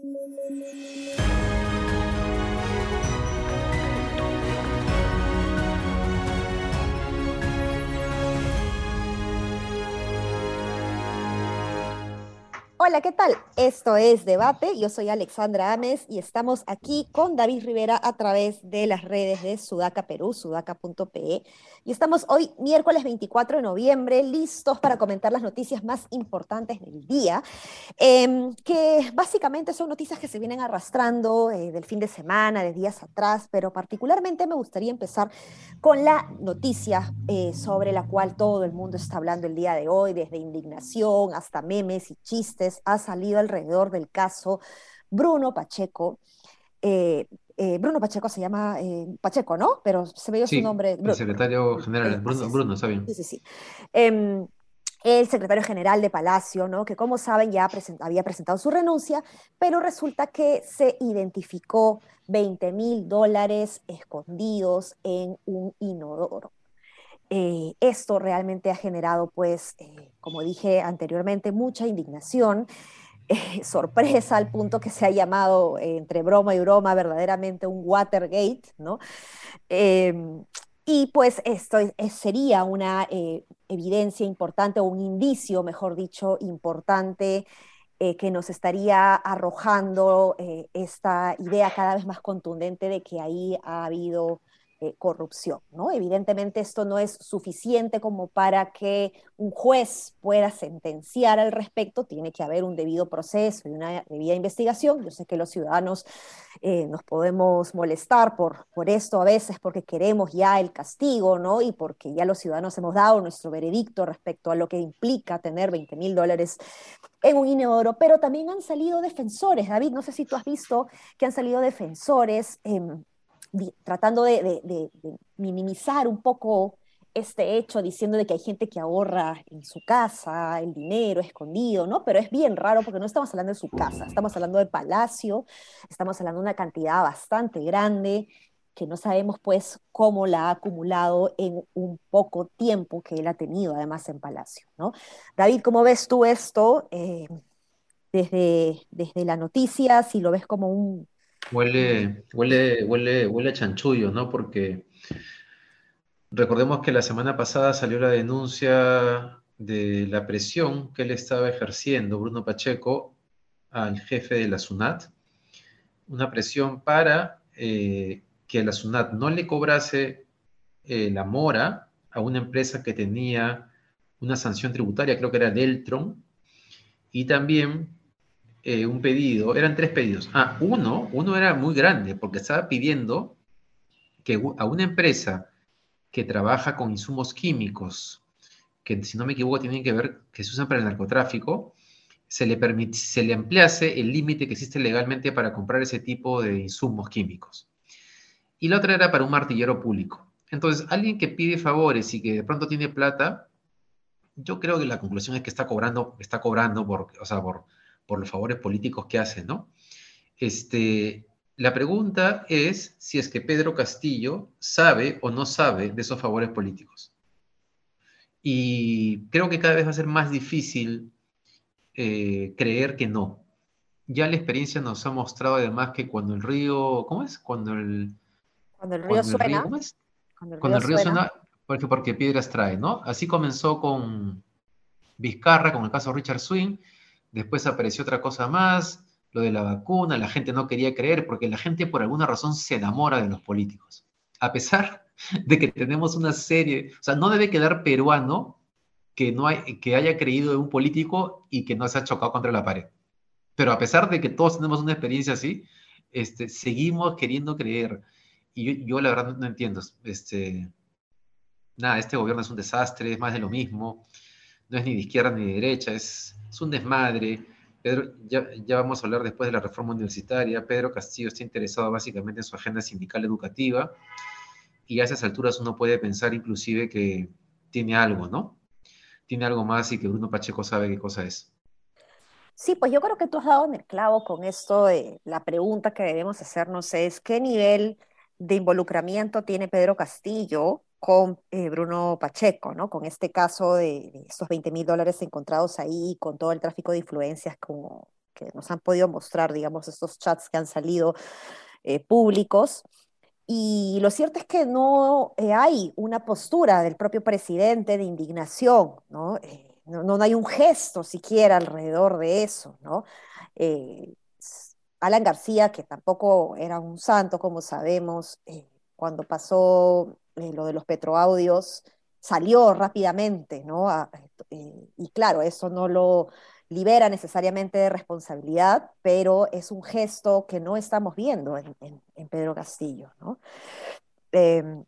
thank you Hola, ¿qué tal? Esto es Debate. Yo soy Alexandra Ames y estamos aquí con David Rivera a través de las redes de Sudaca Perú, sudaca.pe. Y estamos hoy, miércoles 24 de noviembre, listos para comentar las noticias más importantes del día, em, que básicamente son noticias que se vienen arrastrando eh, del fin de semana, de días atrás, pero particularmente me gustaría empezar con la noticia eh, sobre la cual todo el mundo está hablando el día de hoy, desde indignación hasta memes y chistes ha salido alrededor del caso Bruno Pacheco. Eh, eh, Bruno Pacheco se llama eh, Pacheco, ¿no? Pero se ve su nombre. el secretario general, Bruno, Bruno, está bien. Sí, sí, sí. Em, el secretario general de Palacio, ¿no? que como saben ya había presentado su renuncia, pero resulta que se identificó 20 mil dólares escondidos en un inodoro. Eh, esto realmente ha generado, pues, eh, como dije anteriormente, mucha indignación, eh, sorpresa al punto que se ha llamado entre broma y broma verdaderamente un Watergate, ¿no? Em, y pues esto sería una evidencia importante o un indicio, mejor dicho, importante que nos estaría arrojando esta idea cada vez más contundente de que ahí ha habido eh, corrupción. ¿no? Evidentemente esto no es suficiente como para que un juez pueda sentenciar al respecto, tiene que haber un debido proceso y una debida investigación. Yo sé que los ciudadanos eh, nos podemos molestar por, por esto a veces porque queremos ya el castigo, ¿no? Y porque ya los ciudadanos hemos dado nuestro veredicto respecto a lo que implica tener 20 mil dólares en un inodoro, pero también han salido defensores. David, no sé si tú has visto que han salido defensores tratando de, minimizar un poco este hecho, diciendo de que hay gente que ahorra en su casa el dinero escondido, ¿no? Pero es bien raro porque no estamos hablando de su casa, estamos hablando de palacio, estamos hablando de una cantidad bastante grande que no sabemos pues cómo la ha acumulado en un poco tiempo que él ha tenido además en Palacio, ¿no? David, ¿cómo ves tú esto eh, desde, desde la noticia? Si lo ves como un, Huele, huele, huele, huele a chanchullo, ¿no? Porque recordemos que la semana pasada salió la denuncia de la presión que él estaba ejerciendo, Bruno Pacheco, al jefe de la SUNAT, una presión para eh, que la SUNAT no le cobrase eh, la mora a una empresa que tenía una sanción tributaria, creo que era Deltron, y también eh, un pedido, eran tres pedidos. Ah, uno, uno era muy grande porque estaba pidiendo que a una empresa que trabaja con insumos químicos, que si no me equivoco tienen que ver, que se usan para el narcotráfico, se le, se le ampliase el límite que existe legalmente para comprar ese tipo de insumos químicos. Y la otra era para un martillero público. Entonces, alguien que pide favores y que de pronto tiene plata, yo creo que la conclusión es que está cobrando, está cobrando por, o sea, por, por los favores políticos que hace, ¿no? Este, la pregunta es si es que Pedro Castillo sabe o no sabe de esos favores políticos. Y creo que cada vez va a ser más difícil eh, creer que no. Ya la experiencia nos ha mostrado además que cuando el río, ¿cómo es? Cuando el, cuando el río suena. ¿cómo es? Cuando el río, suena, porque, porque piedras trae, ¿no? Así comenzó con Vizcarra, con el caso Richard Swing, Después apareció otra cosa más, lo de la vacuna, la gente no quería creer porque la gente por alguna razón se enamora de los políticos. A pesar de que tenemos una serie, o sea, no debe quedar peruano que, no que haya creído en un político y que no se ha chocado contra la pared. Pero a pesar de que todos tenemos una experiencia así, este, seguimos queriendo creer. Y yo, la verdad no, entiendo. Este, nada, este gobierno es un desastre, es más de lo mismo. No es ni de izquierda ni de derecha, es, es un desmadre. Pedro, ya, ya, vamos a hablar después de la reforma universitaria. Pedro Castillo está interesado básicamente en su agenda sindical educativa y a esas alturas uno puede pensar inclusive que tiene algo, ¿no? Tiene algo más y que Bruno Pacheco sabe qué cosa es. Sí, pues yo creo que tú has dado en el clavo con esto de la pregunta que debemos hacernos es qué nivel de involucramiento tiene Pedro Castillo con eh, Bruno Pacheco, ¿no? Con este caso de, estos 20 mil dólares encontrados ahí, con todo el tráfico de influencias como, que nos han podido mostrar, digamos, estos chats que han salido eh, públicos. Y lo cierto es que no eh, hay una postura del propio presidente de indignación, ¿no? no, no, hay un gesto siquiera alrededor de eso, ¿no? Alan García, que tampoco era un santo, como sabemos, cuando pasó lo de los petroaudios, salió rápidamente, ¿no? Eh, y claro, eso no lo libera necesariamente de responsabilidad, pero es un gesto que no estamos viendo en, Pedro Castillo, ¿no? Em,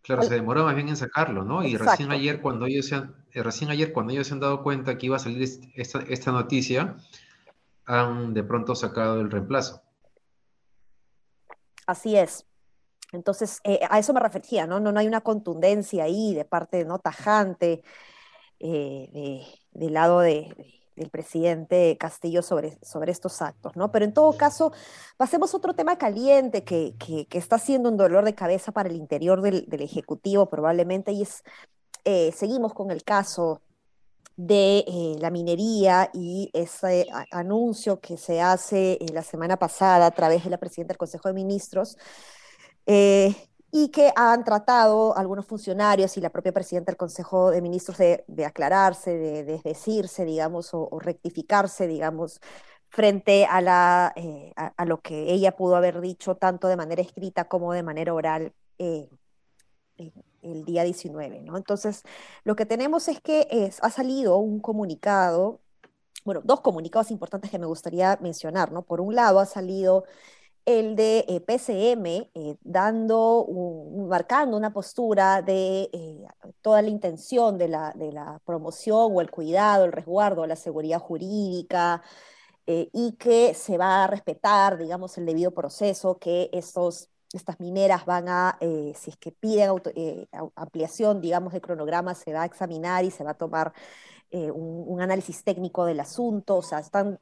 claro, se demoró más bien en sacarlo, ¿no? Y recién ayer, cuando ellos se han, eh, recién ayer, cuando ellos se han dado cuenta que iba a salir esta, esta noticia, han de pronto sacado el reemplazo. Así es. Entonces, eh, a eso me refería, ¿no? ¿no? hay una contundencia ahí de parte no tajante eh, del lado del presidente Castillo sobre, sobre estos actos, ¿no? Pero en todo caso, pasemos a otro tema caliente que, está siendo un dolor de cabeza para el interior del, Ejecutivo probablemente, y es, eh, seguimos con el caso de la minería y ese anuncio que se hace la semana pasada a través de la presidenta del Consejo de Ministros eh, y que han tratado algunos funcionarios y la propia presidenta del Consejo de Ministros de, aclararse, de desdecirse, digamos, o, rectificarse, digamos, frente eh, a, lo que ella pudo haber dicho tanto de manera escrita como de manera oral eh, el día 19. ¿no? Entonces, lo que tenemos es que ha salido un comunicado, bueno, dos comunicados importantes que me gustaría mencionar. ¿no? Por un lado, ha salido el de eh, PCM, eh, dando, marcando una postura de eh, toda la intención de la, de la, promoción o el cuidado, el resguardo, la seguridad jurídica, y que se va a respetar, digamos, el debido proceso, que estos, estas mineras van a, si es que piden ampliación, digamos, de cronograma, se va a examinar y se va a tomar un, un, análisis técnico del asunto, o sea, están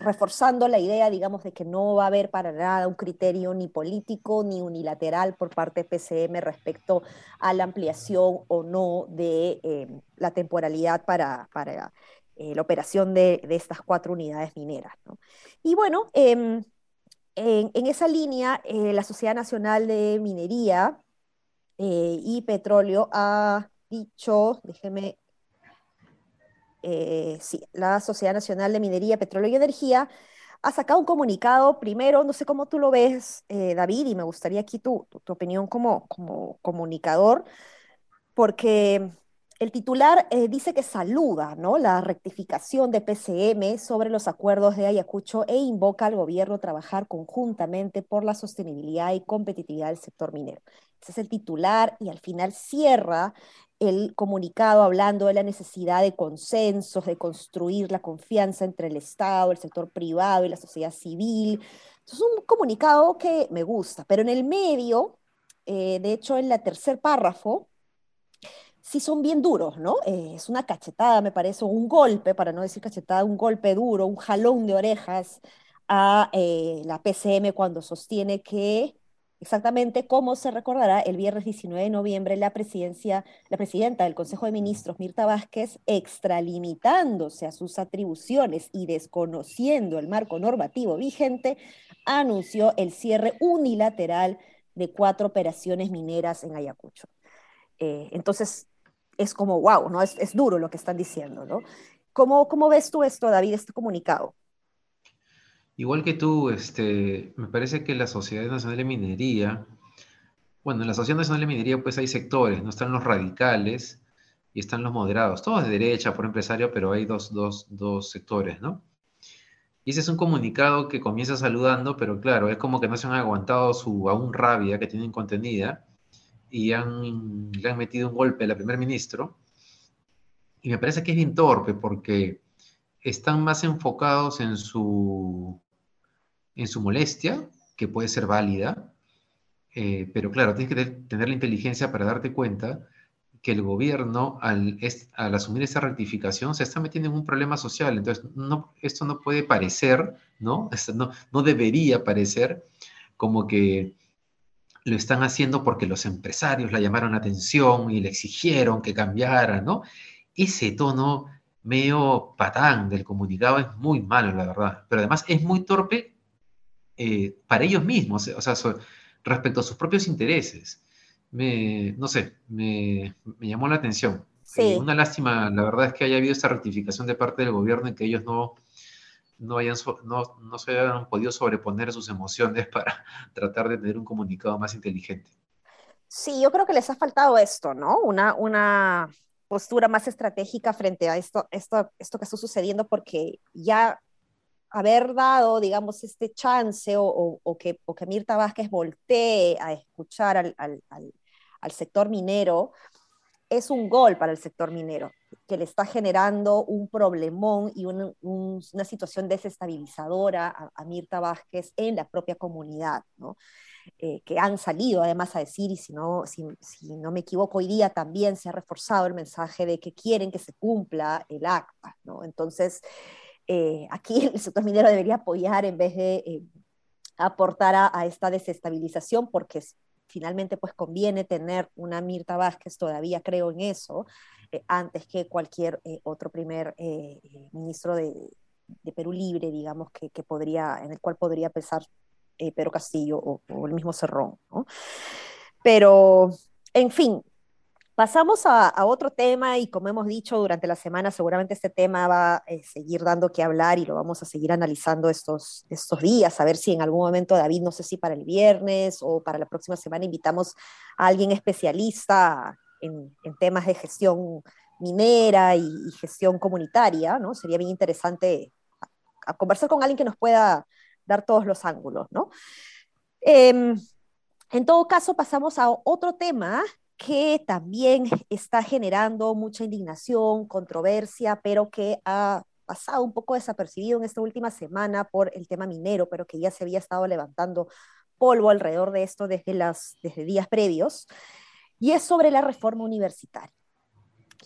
reforzando la idea, digamos, de que no va a haber para nada un criterio ni político ni unilateral por parte de PCM respecto a la ampliación o no de eh, la temporalidad para, para eh, la operación de, de, estas cuatro unidades mineras. ¿no? Y bueno, em, en, esa línea, eh, la Sociedad Nacional de Minería y Petróleo ha dicho, déjeme eh, sí, la Sociedad Nacional de Minería, Petróleo y Energía ha sacado un comunicado. Primero, no sé cómo tú lo ves, eh, David, y me gustaría aquí tu, tu, opinión como, como comunicador, porque el titular eh, dice que saluda ¿no? la rectificación de PCM sobre los acuerdos de Ayacucho e invoca al gobierno a trabajar conjuntamente por la sostenibilidad y competitividad del sector minero. Ese es el titular y al final cierra el comunicado hablando de la necesidad de consensos, de construir la confianza entre el Estado, el sector privado y la sociedad civil. Es un comunicado que me gusta, pero en el medio, eh, de hecho en el tercer párrafo, sí son bien duros, ¿no? Eh, es una cachetada, me parece, un golpe, para no decir cachetada, un golpe duro, un jalón de orejas a eh, la PCM cuando sostiene que Exactamente como se recordará, el viernes 19 de noviembre la presidencia, la presidenta del Consejo de Ministros, Mirta Vázquez, extralimitándose a sus atribuciones y desconociendo el marco normativo vigente, anunció el cierre unilateral de cuatro operaciones mineras en Ayacucho. Eh, entonces, es como, wow, ¿no? Es, es, duro lo que están diciendo, ¿no? ¿Cómo, ¿Cómo ves tú esto, David, este comunicado? Igual que tú, este, me parece que la Sociedad Nacional de Minería, bueno, en la Sociedad Nacional de Minería pues hay sectores, no están los radicales y están los moderados, todos de derecha por empresario, pero hay dos, dos, dos sectores, ¿no? Y ese es un comunicado que comienza saludando, pero claro, es como que no se han aguantado su aún rabia que tienen contenida y han, le han metido un golpe al primer ministro. Y me parece que es bien torpe porque están más enfocados en su en su molestia, que puede ser válida, eh, pero claro, tienes que tener la inteligencia para darte cuenta que el gobierno, al, al, asumir esta rectificación, se está metiendo en un problema social. Entonces, no, esto no puede parecer, ¿no? no, no debería parecer como que lo están haciendo porque los empresarios la llamaron la atención y le exigieron que cambiara, ¿no? Ese tono medio patán del comunicado, es muy malo, la verdad. Pero además es muy torpe eh, para ellos mismos, o sea, respecto a sus propios intereses. Me, no sé, me, llamó la atención. Sí. una lástima, la verdad es que haya habido esta rectificación de parte del gobierno en que ellos no, no, hayan, no, no se hayan podido sobreponer a sus emociones para tratar de tener un comunicado más inteligente. Sí, yo creo que les ha faltado esto, ¿no? Una, una postura más estratégica frente a esto, esto, esto que está sucediendo, porque ya haber dado, digamos, este chance o, o, que, o que Mirta Vázquez voltee a escuchar al, al, al, sector minero, es un gol para el sector minero, que le está generando un problemón y un, una situación desestabilizadora a, a, Mirta Vázquez en la propia comunidad, ¿no? Eh, que han salido además a decir, y si no, si, no me equivoco, hoy día también se ha reforzado el mensaje de que quieren que se cumpla el acta, ¿no? Entonces, eh, aquí el sector minero debería apoyar en vez de eh, aportar a, esta desestabilización, porque finalmente pues conviene tener una Mirta Vázquez, todavía creo en eso, antes que cualquier otro primer ministro de, Perú Libre, digamos, que, en el cual podría pesar eh, Pedro Castillo o, el mismo Cerrón. Pero, en fin, pasamos a, otro tema y como hemos dicho durante la semana, seguramente este tema va a eh, seguir dando que hablar y lo vamos a seguir analizando estos, estos días, a ver si en algún momento, David, no sé si para el viernes o para la próxima semana invitamos a alguien especialista en, temas de gestión minera y, gestión comunitaria, ¿no? Sería bien interesante conversar con alguien que nos pueda dar todos los ángulos, ¿no? Em, en todo caso, pasamos a otro tema que también está generando mucha indignación, controversia, pero que ha pasado un poco desapercibido en esta última semana por el tema minero, pero que ya se había estado levantando polvo alrededor de esto desde, las, desde días previos, y es sobre la reforma universitaria.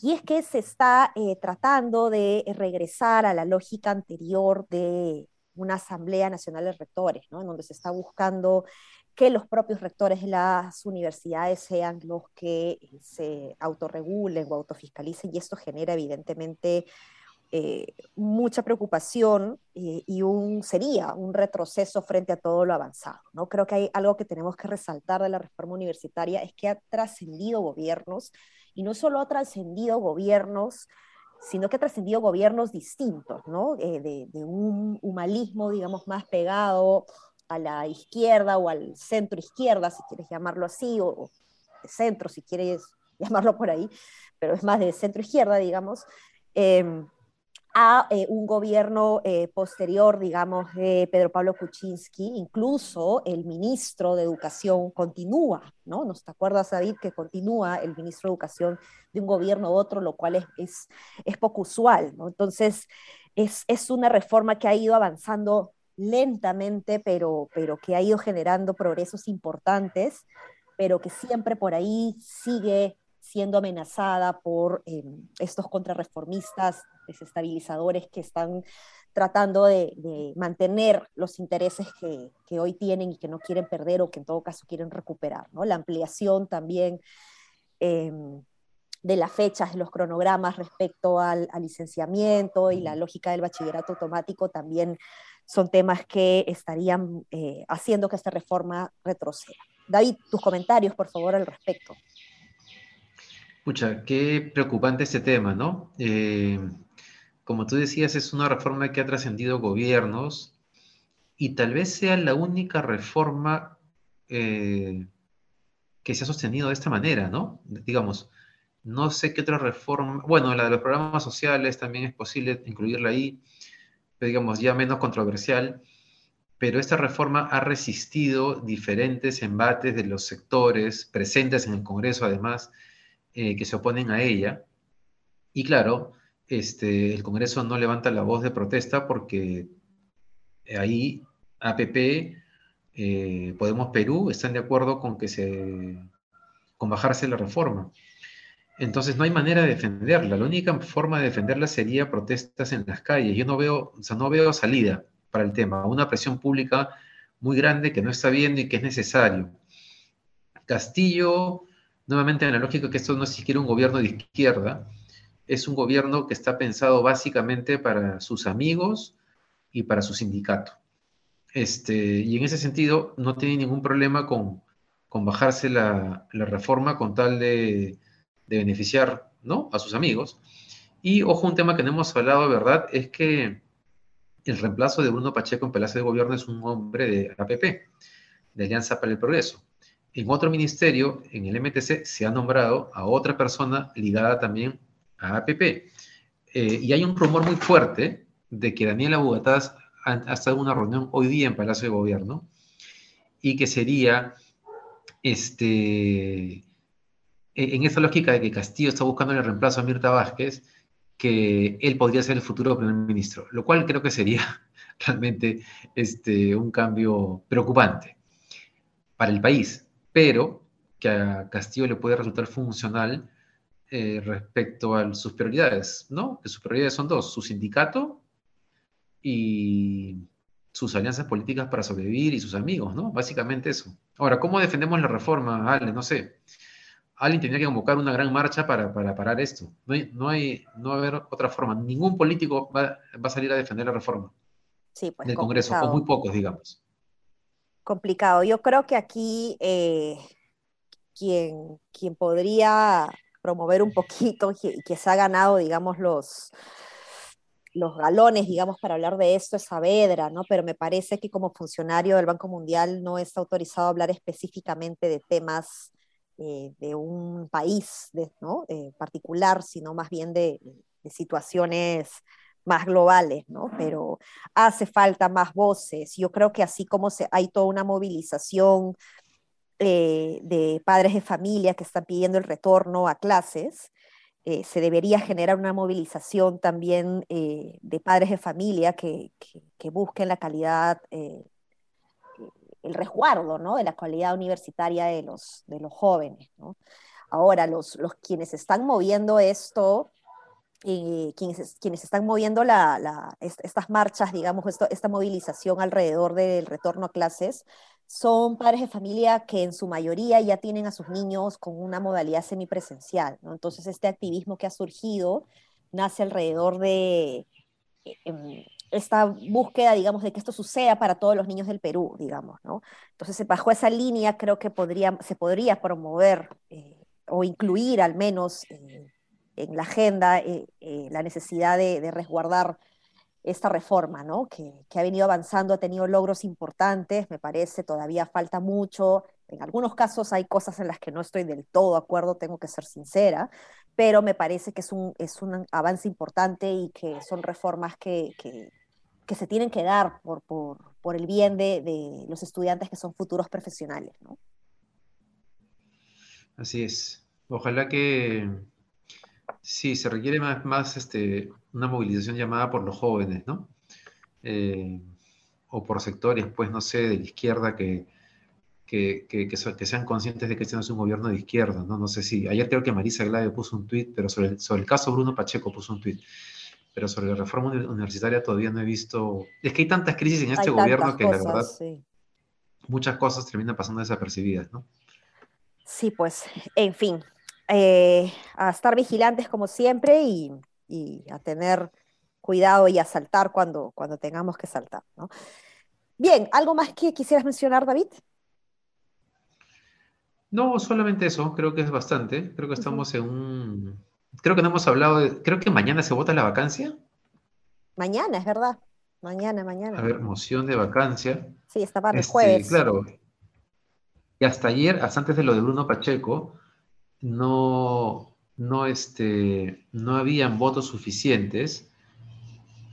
Y es que se está eh, tratando de regresar a la lógica anterior de una Asamblea Nacional de Rectores, ¿no? en donde se está buscando que los propios rectores de las universidades sean los que eh, se autorregulen o autofiscalicen, y esto genera evidentemente eh, mucha preocupación eh, y un, sería un retroceso frente a todo lo avanzado. ¿no? Creo que hay algo que tenemos que resaltar de la reforma universitaria, es que ha trascendido gobiernos, y no solo ha trascendido gobiernos sino que ha trascendido gobiernos distintos, ¿no? Eh, de, un humanismo, digamos, más pegado a la izquierda o al centro izquierda, si quieres llamarlo así, o, de centro, si quieres llamarlo por ahí, pero es más de centro izquierda, digamos, em, a eh, un gobierno eh, posterior, digamos, de Pedro Pablo Kuczynski, incluso el ministro de Educación continúa, ¿no? ¿Nos te acuerdas, David, que continúa el ministro de Educación de un gobierno a otro, lo cual es, es, es poco usual, ¿no? Entonces, es, es, una reforma que ha ido avanzando lentamente, pero, pero que ha ido generando progresos importantes, pero que siempre por ahí sigue siendo amenazada por eh, estos contrarreformistas desestabilizadores que están tratando de, mantener los intereses que, que, hoy tienen y que no quieren perder o que en todo caso quieren recuperar. ¿no? La ampliación también eh, de las fechas, de los cronogramas respecto al, licenciamiento y la lógica del bachillerato automático también son temas que estarían eh, haciendo que esta reforma retroceda. David, tus comentarios, por favor, al respecto. Escucha, qué preocupante este tema, ¿no? Eh, como tú decías, es una reforma que ha trascendido gobiernos y tal vez sea la única reforma eh, que se ha sostenido de esta manera, ¿no? Digamos, no sé qué otra reforma, bueno, la de los programas sociales también es posible incluirla ahí, digamos, ya menos controversial, pero esta reforma ha resistido diferentes embates de los sectores presentes en el Congreso, además, eh, que se oponen a ella. Y claro, este, el Congreso no levanta la voz de protesta porque ahí APP, eh, Podemos Perú, están de acuerdo con que se con bajarse la reforma. Entonces no hay manera de defenderla. La única forma de defenderla sería protestas en las calles. Yo no veo, o sea, no veo salida para el tema. Una presión pública muy grande que no está viendo y que es necesario. Castillo nuevamente en la que esto no es siquiera un gobierno de izquierda, es un gobierno que está pensado básicamente para sus amigos y para su sindicato. Este, y en ese sentido no tiene ningún problema con, bajarse la, reforma con tal de, beneficiar ¿no? a sus amigos. Y ojo, un tema que no hemos hablado, ¿verdad? Es que el reemplazo de Bruno Pacheco en Palacio de Gobierno es un hombre de APP, de Alianza para el Progreso. En otro ministerio, en el MTC, se ha nombrado a otra persona ligada también a APP. Eh, y hay un rumor muy fuerte de que Daniela Bugataz ha, estado en una reunión hoy día en Palacio de Gobierno y que sería este, en esa lógica de que Castillo está buscando el reemplazo a Mirta Vázquez, que él podría ser el futuro primer ministro, lo cual creo que sería realmente este, un cambio preocupante para el país pero que a Castillo le puede resultar funcional eh, respecto a sus prioridades, ¿no? Que sus prioridades son dos, su sindicato y sus alianzas políticas para sobrevivir y sus amigos, ¿no? Básicamente eso. Ahora, ¿cómo defendemos la reforma, Ale? No sé. Alguien tendría que convocar una gran marcha para, parar esto. No, hay, no, hay, no va a haber otra forma. Ningún político va, a salir a defender la reforma sí, pues, del Congreso, o muy pocos, digamos complicado. Yo creo que aquí eh, quien, quien podría promover un poquito y que, se ha ganado, digamos, los, los galones, digamos, para hablar de esto es Saavedra, ¿no? Pero me parece que como funcionario del Banco Mundial no está autorizado a hablar específicamente de temas eh, de un país ¿no? Eh, particular, sino más bien de, de situaciones más globales, ¿no? Pero hace falta más voces. Yo creo que así como se, hay toda una movilización eh, de padres de familia que están pidiendo el retorno a clases, se debería generar una movilización también de padres de familia que, que, busquen la calidad, el resguardo ¿no? de la calidad universitaria de los, de los jóvenes. ¿no? Ahora, los, los quienes están moviendo esto eh, quienes, quienes están moviendo la, estas marchas, digamos, esta movilización alrededor del retorno a clases, son padres de familia que en su mayoría ya tienen a sus niños con una modalidad semipresencial. ¿no? Entonces, este activismo que ha surgido nace alrededor de eh, em, esta búsqueda, digamos, de que esto suceda para todos los niños del Perú, digamos. ¿no? Entonces, bajo esa línea, creo que podría, se podría promover eh, o incluir al menos en la agenda eh, eh, la necesidad de, resguardar esta reforma, ¿no? Que, ha venido avanzando, ha tenido logros importantes, me parece, todavía falta mucho. En algunos casos hay cosas en las que no estoy del todo de acuerdo, tengo que ser sincera, pero me parece que es un, es un avance importante y que son reformas que, que, se tienen que dar por, por, por el bien de, de, los estudiantes que son futuros profesionales, ¿no? Así es. Ojalá que, Sí, se requiere más, más este, una movilización llamada por los jóvenes, ¿no? Eh, o por sectores, pues, no sé, de la izquierda que, que, que, sean conscientes de que este no es un gobierno de izquierda, ¿no? No sé si, ayer creo que Marisa Glave puso un tuit, pero sobre sobre el caso Bruno Pacheco puso un tuit, pero sobre la reforma universitaria todavía no he visto, es que hay tantas crisis en este gobierno que la verdad muchas cosas terminan pasando desapercibidas, ¿no? Sí, pues, en fin, eh, a estar vigilantes como siempre y, a tener cuidado y a saltar cuando, cuando tengamos que saltar. Bien, ¿algo más que quisieras mencionar, David? No, solamente eso, creo que es bastante. Creo que estamos en un... Creo que no hemos hablado de... Creo que mañana se vota la vacancia. Mañana, es verdad. Mañana, mañana. A ver, moción de vacancia. Sí, está para el este, jueves. Claro. Y hasta ayer, hasta antes de lo de Bruno Pacheco, no, no, este, no habían votos suficientes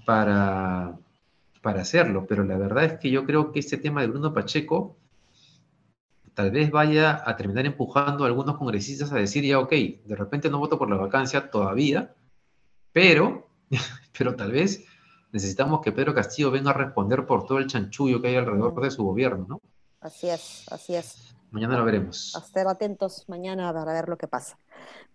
para, para hacerlo, pero la verdad es que yo creo que este tema de Bruno Pacheco tal vez vaya a terminar empujando a algunos congresistas a decir, ya, ok, de repente no voto por la vacancia todavía, pero, pero tal vez necesitamos que Pedro Castillo venga a responder por todo el chanchullo que hay alrededor de su gobierno, ¿no? Así es, así es. Mañana lo veremos. A estar atentos mañana para ver lo que pasa.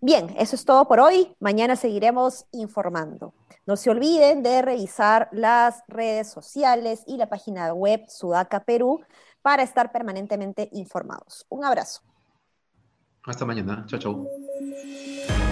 Bien, eso es todo por hoy. Mañana seguiremos informando. No se olviden de revisar las redes sociales y la página web Sudaca Perú para estar permanentemente informados. Un abrazo. Hasta mañana. Chao, chao.